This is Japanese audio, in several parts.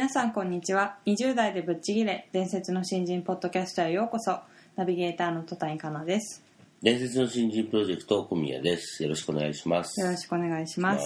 皆さんこんにちは。20代でぶっちぎれ伝説の新人ポッドキャストへようこそ。ナビゲーターの戸谷香奈です。伝説の新人プロジェクト小宮です。よろしくお願いします。よろしくお願いします。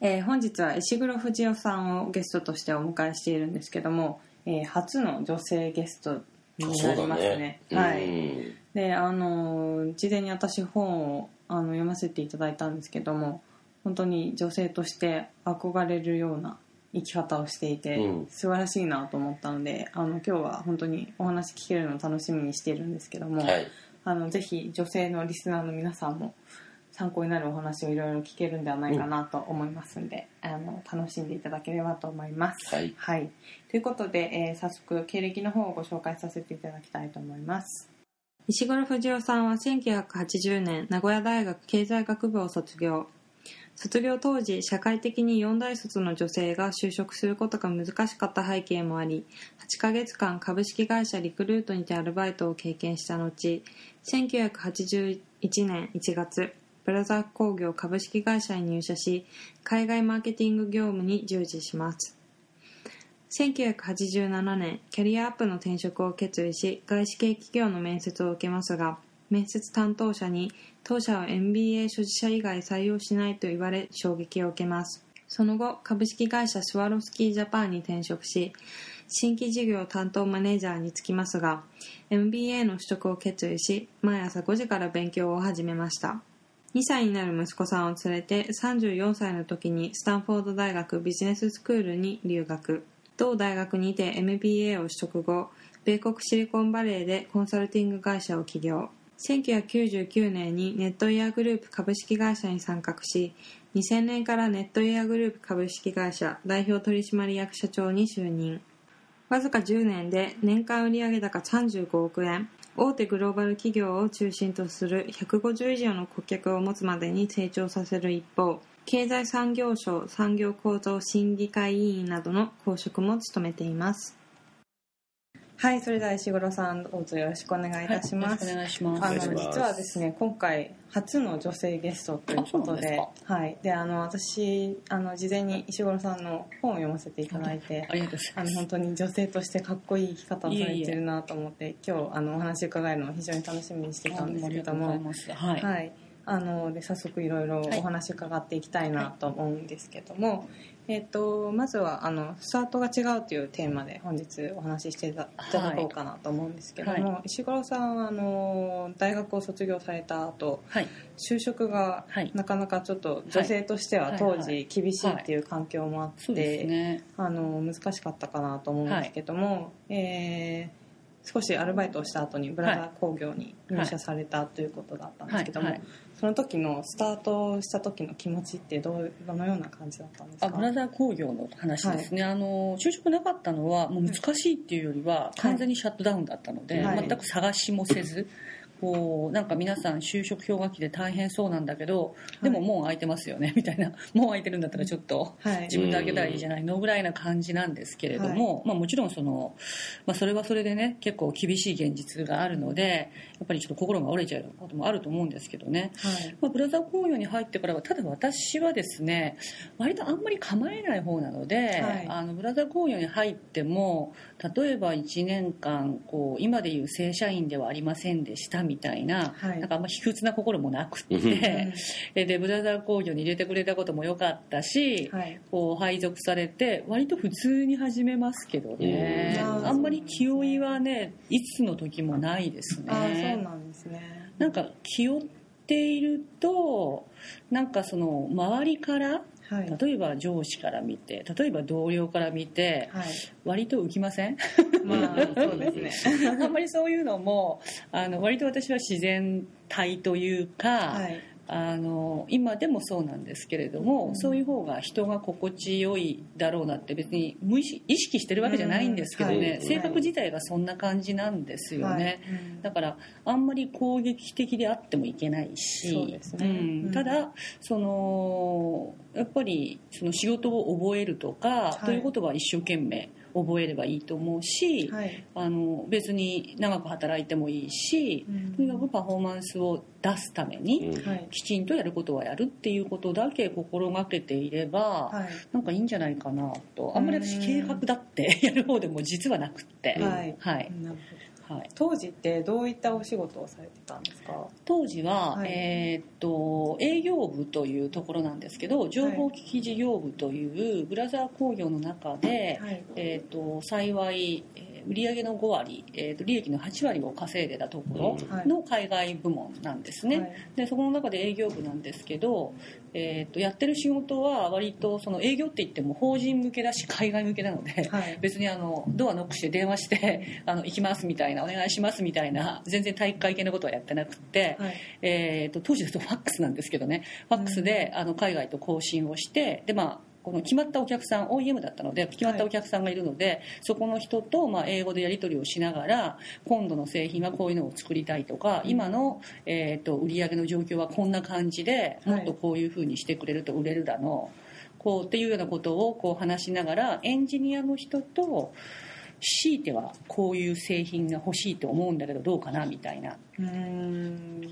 えー本日は石黒藤代さんをゲストとしてお迎えしているんですけども、えー初の女性ゲストになりますね。はい。うん。であのー事前に私本をあの読ませていただいたんですけども本当に女性として憧れるような生き方をしていて、うん素晴らしいなと思ったのであの今日は本当にお話聞けるのを楽しみにしているんですけども、はい。あのぜひ女性のリスナーの皆さんも参考になるお話をいろいろ聞けるんではないかなと思いますんで、あの楽しんでいただければと思います。はいということで、えー早速経歴の方をご紹介させていただきたいと思います。石黒藤代さんは1980年名古屋大学経済学部を卒業卒業当時社会的に4大卒の女性が就職することが難しかった背景もあり8ヶ月間株式会社リクルートにてアルバイトを経験した後1981年1月ブラザー工業株式会社に入社し海外マーケティング業務に従事します。1987年キャリアアップの転職を決意し外資系企業の面接を受けますが面接担当者に当社は MBA 所持者以外採用しないと言われ衝撃を受けます。その後株式会社スワロスキージャパンに転職し新規事業担当マネージャーに就きますが MBA の取得を決意し毎朝5時から勉強を始めました。2歳になる息子さんを連れて34歳の時にスタンフォード大学ビジネススクールに留学。同大学にて MBA を取得後米国シリコンバレーでコンサルティング会社を起業。1999年にネットイヤーグループ株式会社に参画し2000年からネットイヤーグループ株式会社代表取締役社長に就任。わずか10年で年間売上高35億円。大手グローバル企業を中心とする150以上の顧客を持つまでに成長させる一方経済産業省産業構造審議会委員などの公職も務めています。はいそれでは石黒さんどうぞよろしくお願いいたします、はい、よろしくお願いします。あの実はですね今回初の女性ゲストということでですはいであの私あの事前に石黒さんの本を読ませていただいてありがとうございあます。の本当に女性としてかっこいい生き方をされてるなと思って今日あのお話伺えるのを非常に楽しみにしてたんですけども。はい。はいあので早速いろいろお話伺っていきたいなと思うんですけども、えっとまずはあのスタートが違うというテーマで本日お話ししていただこうかなと思うんですけども、は石黒さんはあの大学を卒業された後はい。就職がはい。なかなかちょっと女性としてははい当時厳しいっていう環境もあって、難しかったかなと思うんですけども、えー少しアルバイトをした後にブラザー工業に入社されたということだったんですけども、はいはいその時のスタートした時の気持ちってどうどのような感じだったんですか？あブラザー工業の話ですね、あの就職なかったのはもう難しいっていうよりは完全にシャットダウンだったので、はい。全く探しもせずこうなんか皆さん就職氷河期で大変そうなんだけどでももう空いてますよね みたいな。もう空いてるんだったらちょっとはい。自分で開けたらいいじゃないのぐらいな感じなんですけれども、まあ、もちろんその、まあ、それはそれでね結構厳しい現実があるのでやっぱりちょっと心が折れちゃうこともあると思うんですけどね、はい。まあ、ブラザー工業に入ってからはただ私はですね割とあんまり構えない方なので、はい。あのブラザー工業に入っても例えば1年間こう今でいう正社員ではありませんでしたみたいな,、はい。なんかあんま卑屈な心もなくって、うん。ででブラザー工業に入れてくれたことも良かったし、はい。こう配属されて割と普通に始めますけどね。うん。あんまり気負いはねいつの時もないですね。そうなんですね。なんか気負っているとなんかその周りからはい。例えば上司から見て例えば同僚から見てはい。割と浮きません？まあそうですね。あんまりそういうのもあの割と私は自然体というか、はいあの今でもそうなんですけれども、うん。そういう方が人が心地よいだろうなって別に無意識してるわけじゃないんですけどね、うん。はい。性格自体がそんな感じなんですよね、はい。だからあんまり攻撃的であってもいけないし。ね。ん。うん。ただそのやっぱりその仕事を覚えるとか、い。ということは一生懸命覚えればいいと思うし、はい。あの別に長く働いてもいいし、うん。とにかくパフォーマンスを出すために、きちんとやることはやるっていうことだけ心がけていれば、はい。なんかいいんじゃないかなと。あんまり私計画だって やる方でも実はなくって、はい。はい。なるほどはい、当時ってどういったお仕事をされてたんですか？当時は、はい。えーっと営業部というところなんですけど情報機器事業部というブラザー工業の中で、はい。えーっと幸いえー売上の5割、えーっと利益の8割を稼いでたところの海外部門なんですね、はい。でそこの中で営業部なんですけど、えー、とやってる仕事は割とその営業って言っても法人向けだし海外向けなので、はい。別にあのドアノックして電話してあの行きますみたいなお願いしますみたいな全然体育会系のことはやってなくって、はい。えー、と当時だとファックスなんですけどね。ファックスであの海外と交信をしてでまあこの決まったお客さん OEM だったので決まったお客さんがいるので、そこの人とまあ英語でやり取りをしながら今度の製品はこういうのを作りたいとか、今の、えー、と売上の状況はこんな感じでもっとこういうふうにしてくれると売れるだの、こうっていうようなことをこう話しながらエンジニアの人と強いてはこういう製品が欲しいと思うんだけどどうかなみたいな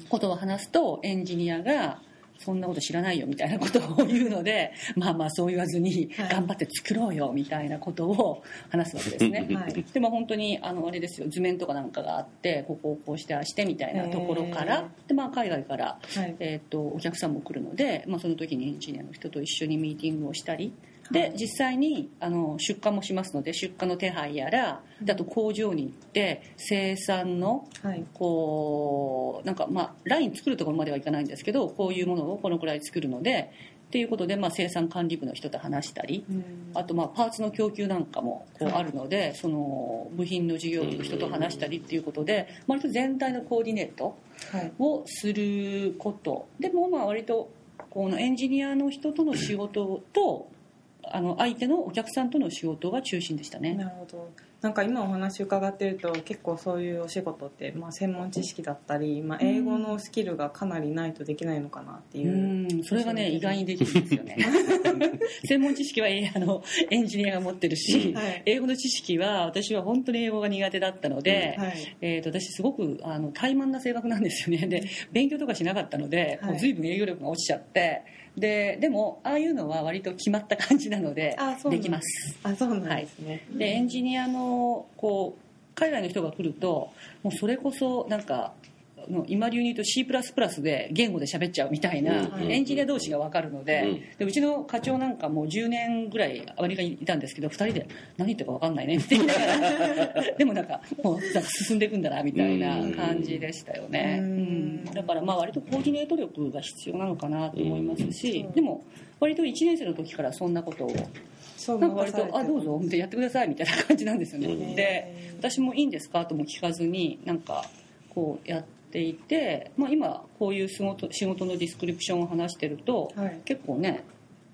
ことを話すとエンジニアがそんなこと知らないよみたいなことを言うので まあまあそう言わずにはい。頑張って作ろうよみたいなことを話すわけですね。はい。でも本当にあのあれですよ図面とかなんかがあってここをこうしてああしてみたいなところかへらで、まあ、海外から、はい。えー、とお客さんも来るので、まあ、その時にエンジニアの人と一緒にミーティングをしたりで、はい実際にあの出荷もしますので出荷の手配やらであと工場に行って生産のはい。こうなんかまあライン作るところまではいかないんですけどこういうものをこのくらい作るのでっていうことで、まあ、生産管理部の人と話したりうん。あとまあパーツの供給なんかもこうはいあるので、その部品の事業部の人と話したりっていうことで割と全体のコーディネートはい。をすること。でもまあ割とこのエンジニアの人との仕事とあの相手のお客さんとの仕事が中心でしたね。なるほど。なんか今お話伺ってると結構そういうお仕事って、まあ、専門知識だったり、まあ、英語のスキルがかなりないとできないのかなっていう。うん。それがね意外にできるんですよね。専門知識はえあのエンジニアが持ってるし、はい。英語の知識は私は本当に英語が苦手だったので、はい。えー、と私すごくあの怠慢な性格なんですよね。で勉強とかしなかったので、はい。もう随分営業力が落ちちゃってででもああいうのは割と決まった感じなのでできます。あそうなんですね、でエンジニアのこう海外の人が来るともうそれこそなんかあの今流に言うと C++ で言語で喋っちゃうみたいな、うんエンジニア同士が分かるので,、うん。でうちの課長なんかもう10年ぐらいアメリカにいたんですけど2人で何言ってるか分かんないねって言いながら。でもなんかもうなんか進んでいくんだなみたいな感じでしたよね、ううん。んだからまあ割とコーディネート力が必要なのかなと思いますし、うん。でも割と1年生の時からそんなことをなんか割と「任されてあどうぞ」でやってくださいみたいな感じなんですよね、うん。で私もいいんですか？とも聞かずになんかこうやっていて、まあ、今こういう仕事仕事のディスクリプションを話してると、はい。結構ね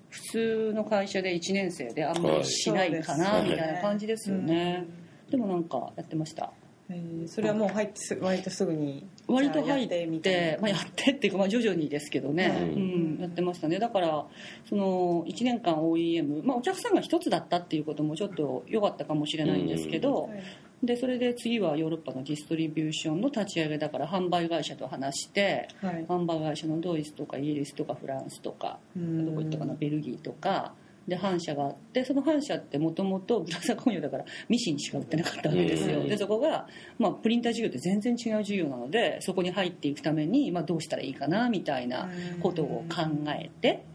普通の会社で1年生であんまりしないかなはいみたいな感じですよね、うんでもなんかやってました。えーそれはもう入ってす割とすぐに割と入っじゃあやみてまあ、やってっていうか、まあ、徐々にですけどね、はい。うん、やってましたね。だからその1年間 OEM、まあ、お客さんが一つだったっていうこともちょっと良かったかもしれないんですけど、はいでそれで次はヨーロッパのディストリビューションの立ち上げだから販売会社と話してはい。販売会社のドイツとかイギリスとかフランスとかうん。どこ行ったかなベルギーとか。で反社があってその反社ってもともとブラザー工業だからミシンしか売ってなかったわけですよ。うん。でそこが、まあ、プリンター事業って全然違う事業なのでそこに入っていくために、まあ、どうしたらいいかなみたいなことを考えて。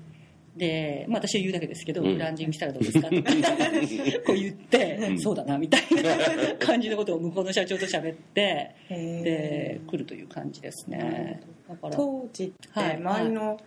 で、まあ、私は言うだけですけど、うん。ブランディングしたらどうですか？とか こう言って、そうだなみたいな。感じのことを向こうの社長と喋ってで来るという感じですね。だから当時ってはい周りの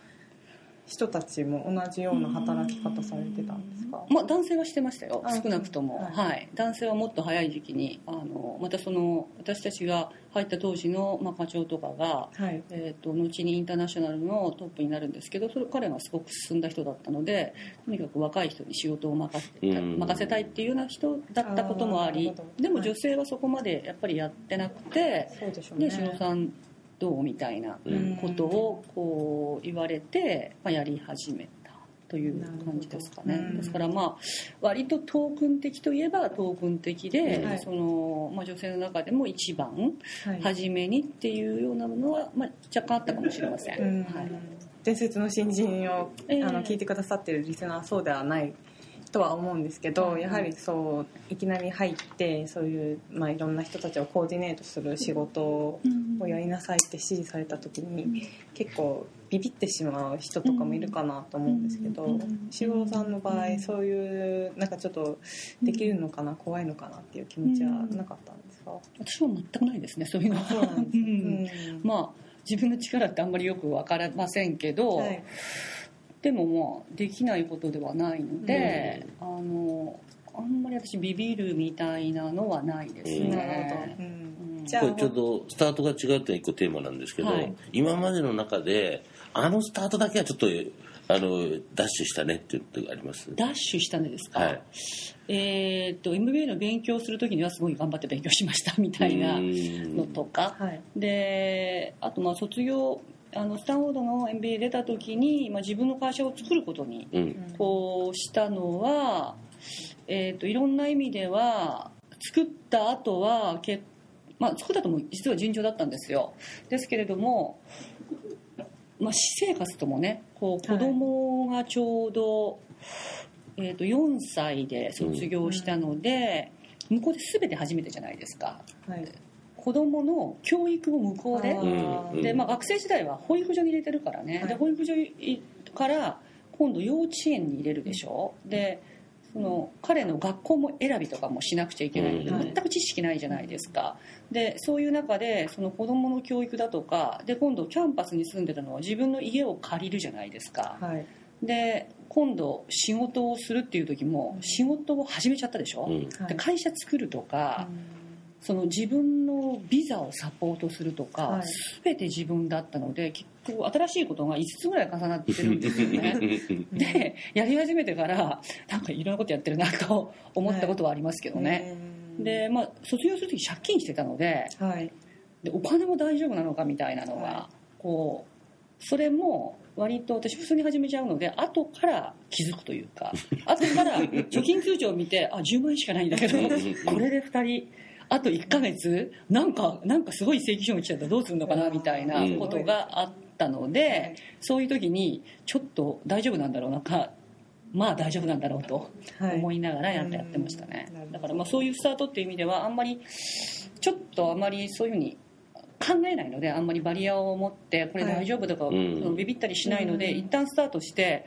人たちも同じような働き方されてたんですか？まあ、男性はしてましたよあ少なくとも、ははい。男性はもっと早い時期にあのまたその私たちが入った当時の、まあ、課長とかが、はい。えー、と後にインターナショナルのトップになるんですけどそれ彼がすごく進んだ人だったのでとにかく若い人に仕事を任せ任せたいっていうような人だったこともありでも女性はそこまでやっぱりやってなくて、そうでしょうね。で篠さんどうみたいなうん。ことをこう言われて、まあ、やり始めたという感じですかね。うん。ですからまあ割とトークン的といえばトークン的で、はい。そのまあ、女性の中でも一番はい。初めにっていうようなものは、まあ、若干あったかもしれません、うん。はい、伝説の新人を、ええあの聞いてくださってるリスナーはそうではないとは思うんですけど、うんやはりそういきなり入ってそういう、まあ、いろんな人たちをコーディネートする仕事をやりなさいって指示された時に結構ビビってしまう人とかもいるかなと思うんですけどうん志郎さんの場合そういうなんかちょっとできるのかな怖いのかなっていう気持ちはなかったんですか？私は全くないですねそういうのは。そうなんです、うん。うん。まあ自分の力ってあんまりよく分かりませんけど、はいでもまあできないことではないので、あのあんまり私ビビるみたいなのはないですうんなるほねこれちょうどスタートが違うって一個テーマなんですけど、はい。今までの中であのスタートだけはちょっとあのダッシュしたねっていうのがあります？ダッシュしたんですか、はい。えーっと MBA の勉強する時にはすごい頑張って勉強しましたみたいなのとか、はい。であとまあ卒業あのスタンフォードの MBA 出た時に、まあ、自分の会社を作ることにうん。こうしたのは、えー、といろんな意味では作った後はけ、まあ、作った後も実は順調だったんですよ。ですけれども、まあ、私生活ともねこう子供がちょうど、えー、と4歳で卒業したので、向こうで全て初めてじゃないですか。はい子供の教育を向こうでで、まあ、学生時代は保育所に入れてるからね、はい。で保育所から今度幼稚園に入れるでしょ。でその彼の学校も選びとかもしなくちゃいけない。全く知識ないじゃないですか。でそういう中でその子供の教育だとかで今度キャンパスに住んでたのは自分の家を借りるじゃないですか。はい。で今度仕事をするっていう時も仕事を始めちゃったでしょ、うん。はい。で会社作るとか、その自分のビザをサポートするとか、はい。全て自分だったので結構新しいことが5つぐらい重なってるんですよね。でやり始めてからなんかいろんなことやってるなと思ったことはありますけどね、うんで、まあ、卒業する時借金してたのではい。でお金も大丈夫なのかみたいなのが、はこうそれも割と私普通に始めちゃうので後から気づくというか 後から貯金通帳を見てあ10万円しかないんだけどこれで2人あと1ヶ月なんかなんかすごい請求書が来ちゃったらどうするのかなみたいなことがあったので、そういう時にちょっと大丈夫なんだろうなかまあ大丈夫なんだろうとはい。思いながらやってやってましたね、うん。なるほど。だからまあそういうスタートっていう意味ではあんまりちょっとあんまりそういうふうに考えないのであんまりバリアを持ってこれ大丈夫とか、うん。そのビビったりしないので、うん。一旦スタートして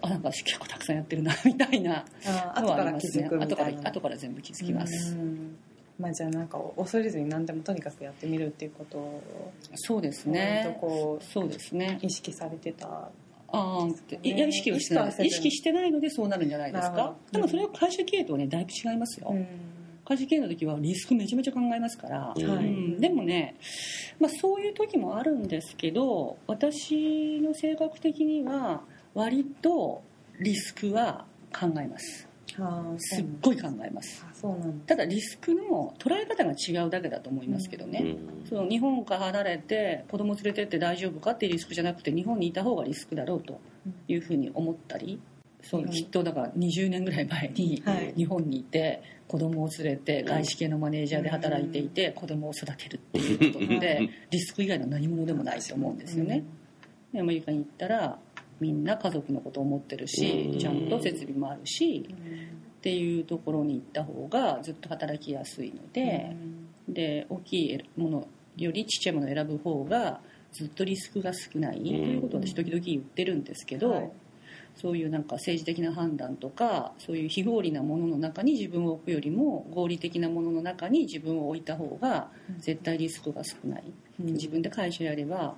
あなんか私結構たくさんやってるな みたいなのはああ後からりますね気づくみ後からたいな後から全部気づきます、うん。まあじゃあなんか恐れずに何でもとにかくやってみるっていうことをそうです割ねとこそうですね。う意識されてた。あいや意識をしてない。意識してないのでそうなるんじゃないですか？でもそれは会社経営とはねだいぶ違いますよ、うん会社経営の時はリスクめちゃめちゃ考えますから、うん。はいうん。でもね、まあ、そういう時もあるんですけど私の性格的には割とリスクは考えます。すっごい考えます。あそうなんだ。ただリスクの捉え方が違うだけだと思いますけどね、うん。その日本から離れて子供連れてって大丈夫かっていうリスクじゃなくて日本にいた方がリスクだろうというふうに思ったりそううん。きっとだから20年ぐらい前にはい。日本にいて子供を連れて外資系のマネージャーで働いていて子供を育てるっていうことで リスク以外の何物でもないと思うんですよね。でアメリカに行ったらみんな家族のことを思ってるしうん。ちゃんと設備もあるしっていうところに行った方がずっと働きやすいので。で大きいものよりちっちゃいものを選ぶ方がずっとリスクが少ないということを私時々言ってるんですけど、はいそういうなんか政治的な判断とかそういう非合理なものの中に自分を置くよりも合理的なものの中に自分を置いた方が絶対リスクが少ない、うん。自分で会社やれば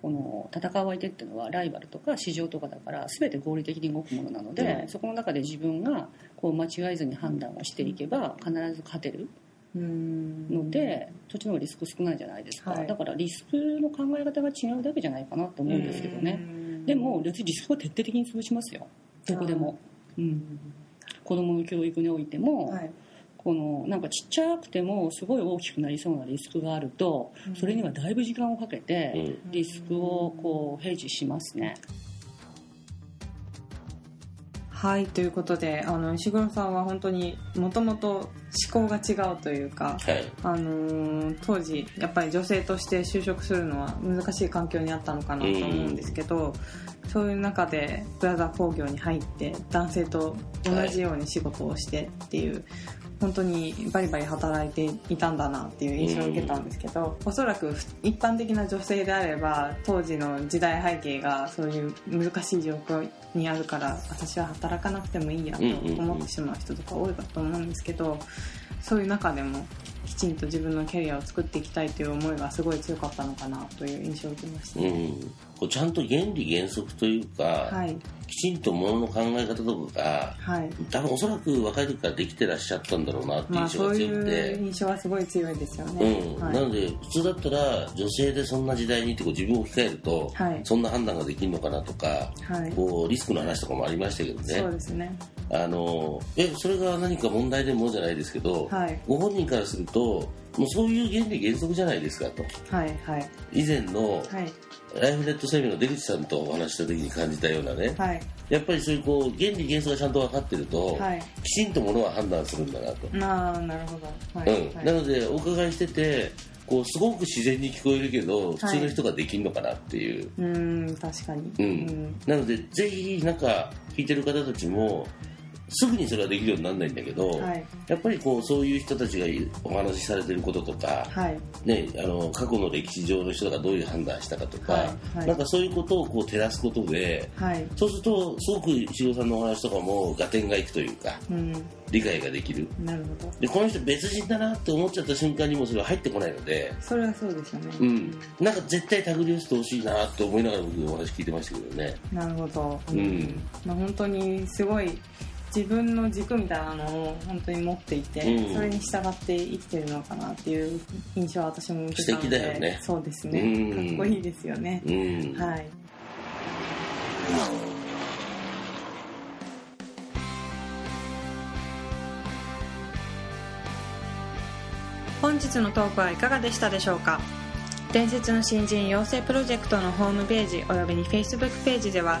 この戦う相手っていうのはライバルとか市場とかだから全て合理的に動くものなので、うん。そこの中で自分がこう間違えずに判断をしていけば必ず勝てるうん。ので、そっちの方がリスク少ないじゃないですか、はい。だからリスクの考え方が違うだけじゃないかなと思うんですけどね、うんでも別にリスクは徹底的に潰しますよ。どこでも、うん、子供の教育においても、はい。このなんかちっちゃくてもすごい大きくなりそうなリスクがあるとうん。それにはだいぶ時間をかけうてん。リスクをこうヘッジしますね。はいということであの石黒さんは本当にもともと思考が違うというか、はい。あのー当時やっぱり女性として就職するのは難しい環境にあったのかなと思うんですけど、そういう中でブラザー工業に入って男性と同じように仕事をしてっていう、本当にバリバリ働いていたんだなっていう印象を受けたんですけど、おそらく一般的な女性であれば当時の時代背景がそういう難しい状況にあるから私は働かなくてもいいやと思ってしまう人とか多いかと思うんですけどそういう中でもきちんと自分のキャリアを作っていきたいという思いがすごい強かったのかなという印象を受けました。うん、こうちゃんと原理原則というか、はい。きちんとものの考え方とかがはい。多分おそらく若い時からできてらっしゃったんだろうなっていうまあ印象がそうい強くて、う印象はすごい強いですようね。ん。はい。なので普通だったら女性でそんな時代にってこう自分を置き換えると、はい。そんな判断ができるのかなとか、はい。こうリスクの話とかもありましたけどそうねですね。あのえそれが何か問題でもじゃないですけど、はい。ご本人からするともうそういう原理原則じゃないですかと。はいはい。以前のはい。ライフネットセミの出口さんとお話しした時に感じたようなね、はい。やっぱりそういうこう原理原則がちゃんと分かってると、はい。きちんとものは判断するんだなと、なあなるほど。はい、うん、はい。なのでお伺いしててこうすごく自然に聞こえるけど普通の人ができるのかなっていう、うーん確かに。うん。なのでぜひなんか聞いてる方たちもすぐにそれはできるようにならないんだけど、はい。やっぱりこうそういう人たちがお話しされてることとか、はい。ね、あの過去の歴史上の人がどういう判断したかとか、はい。はい。なんかそういうことをこう照らすことではい。そうするとすごく石尾さんのお話とかも合点がいくというかうん。理解ができる。なるほど。でこの人別人だなって思っちゃった瞬間にもそれは入ってこないので、それはそうですよね。うん、なんか絶対手繰り寄せてほしいなって思いながら僕お話聞いてましたけどね。なるほど。うん。まあ本当にすごい自分の軸みたいなのを本当に持っていて、うん。それに従って生きてるのかなっていう印象は私も受けたので素敵だよね。そうですね、うん。かっこいいですよね、うん、はい。本日のトークはいかがでしたでしょうか？伝説の新人養成プロジェクトのホームページおよびに Facebook ページでは